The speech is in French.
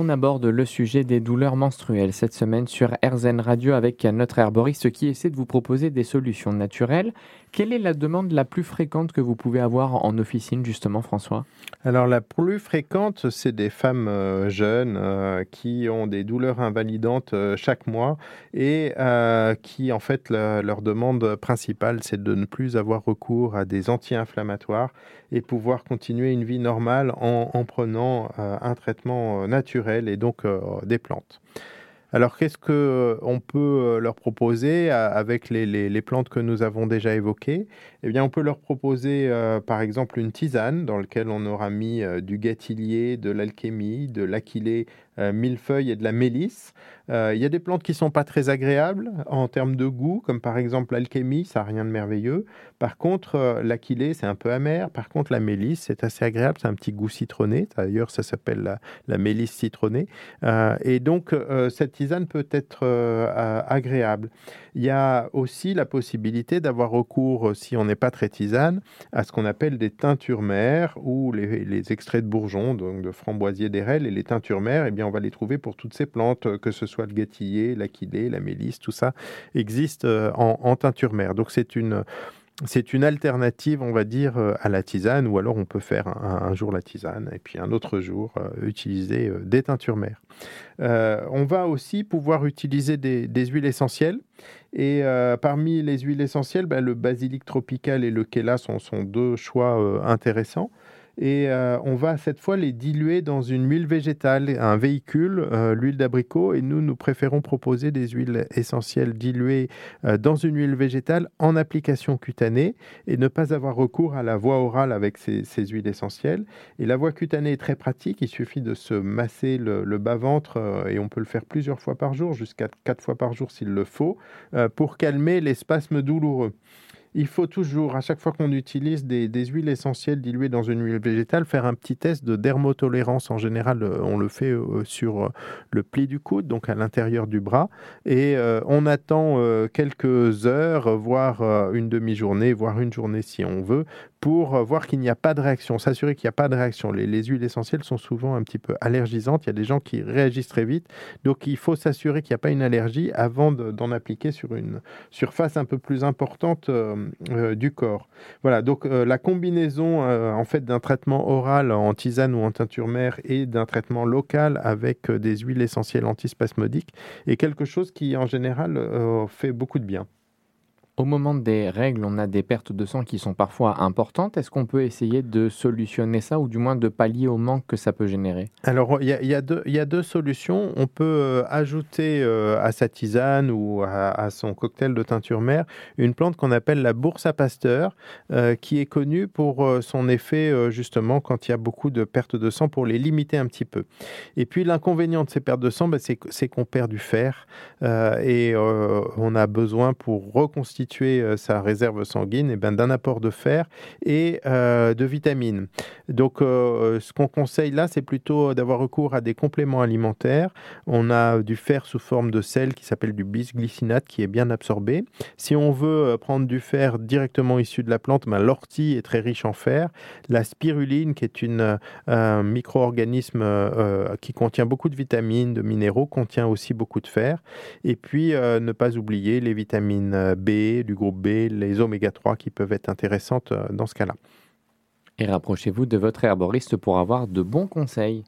On aborde le sujet des douleurs menstruelles cette semaine sur RZN Radio avec notre herboriste qui essaie de vous proposer des solutions naturelles. Quelle est la demande la plus fréquente que vous pouvez avoir en officine justement François? Alors la plus fréquente, c'est des femmes euh, jeunes euh, qui ont des douleurs invalidantes euh, chaque mois et qui en fait leur demande principale c'est de ne plus avoir recours à des anti-inflammatoires et pouvoir continuer une vie normale en, en prenant un traitement naturel et donc euh, des plantes. Alors, qu'est-ce qu'on euh, peut euh, leur proposer avec les, plantes que nous avons déjà évoquées? Eh bien, on peut leur proposer, par exemple, une tisane dans laquelle on aura mis du gâtillier, de l'alchémie, de l'aquilée euh, millefeuille et de la mélisse. Euh, il y a des plantes qui sont pas très agréables en termes de goût, comme par exemple l'alchémie, ça n'a rien de merveilleux. Par contre, euh, l'aquilée, c'est un peu amer. Par contre, la mélisse, c'est assez agréable, c'est un petit goût citronné. D'ailleurs, ça s'appelle la, mélisse citronnée. et donc, cette tisane peut être agréable. Il y a aussi la possibilité d'avoir recours, si on n'est pas très tisane, à ce qu'on appelle des teintures mères ou les, extraits de bourgeons, donc de framboisier d'érel et les teintures mères, eh bien, on va les trouver pour toutes ces plantes, euh, que ce soit le gâtillier, l'aquilée, la mélisse, tout ça existe euh, en, teinture mère. Donc c'est une c'est une alternative, on va dire, euh, à la tisane, ou alors on peut faire un, jour la tisane et puis un autre jour utiliser des teintures mères. on va aussi pouvoir utiliser des, huiles essentielles. Et parmi les huiles essentielles, ben, le basilic tropical et le kéla sont, sont deux choix intéressants et euh, on va cette fois les diluer dans une huile végétale, un véhicule, euh, l'huile d'abricot, et nous, nous préférons proposer des huiles essentielles diluées euh, dans une huile végétale en application cutanée et ne pas avoir recours à la voie orale avec ces, huiles essentielles. Et la voie cutanée est très pratique, il suffit de se masser le, le bas-ventre et on peut le faire plusieurs fois par jour, jusqu'à quatre fois par jour s'il le faut, pour calmer les spasmes douloureux il faut toujours, à chaque fois qu'on utilise des, huiles essentielles diluées dans une huile végétale, faire un petit test de dermotolérance. En général, euh, on le fait euh, sur euh, le pli du coude, donc à l'intérieur du bras. Et on attend quelques heures, voire une demi-journée, voire une journée si on veut, pour voir qu'il n'y a pas de réaction, s'assurer qu'il n'y a pas de réaction. Les, huiles essentielles sont souvent un petit peu allergisantes. Il y a des gens qui réagissent très vite. Donc, il faut s'assurer qu'il n'y a pas une allergie avant d'en appliquer sur une surface un peu plus importante euh, du corps. Voilà. Donc, la combinaison, en fait, d'un traitement oral en tisane ou en teinture mère et d'un traitement local avec des huiles essentielles antispasmodiques est quelque chose qui, en général, fait beaucoup de bien. Au moment des règles, on a des pertes de sang qui sont parfois importantes. Est-ce qu'on peut essayer de solutionner ça ou du moins de pallier au manque que ça peut générer? Alors, il y, a deux solutions. On peut euh, ajouter euh, à sa tisane ou à, son cocktail de teinture mère une plante qu'on appelle la bourse à pasteur, euh, qui est connue pour son effet justement quand il y a beaucoup de pertes de sang pour les limiter un petit peu. Et puis, l'inconvénient de ces pertes de sang, bah, c'est qu'on perd du fer et on a besoin pour reconstituer euh, sa réserve sanguine eh ben, d'un apport de fer et euh, de vitamines. Donc, euh, ce qu'on conseille là, c'est plutôt d'avoir recours à des compléments alimentaires. On a du fer sous forme de sel qui s'appelle du bisglycinate qui est bien absorbé. Si on veut prendre du fer directement issu de la plante, ben, l'ortie est très riche en fer. La spiruline, qui est une, un micro-organisme qui contient beaucoup de vitamines, de minéraux, contient aussi beaucoup de fer. Et puis, ne pas oublier les vitamines B, du groupe B, les oméga 3 qui peuvent être intéressantes euh, dans ce cas-là. Et rapprochez-vous de votre herboriste pour avoir de bons conseils.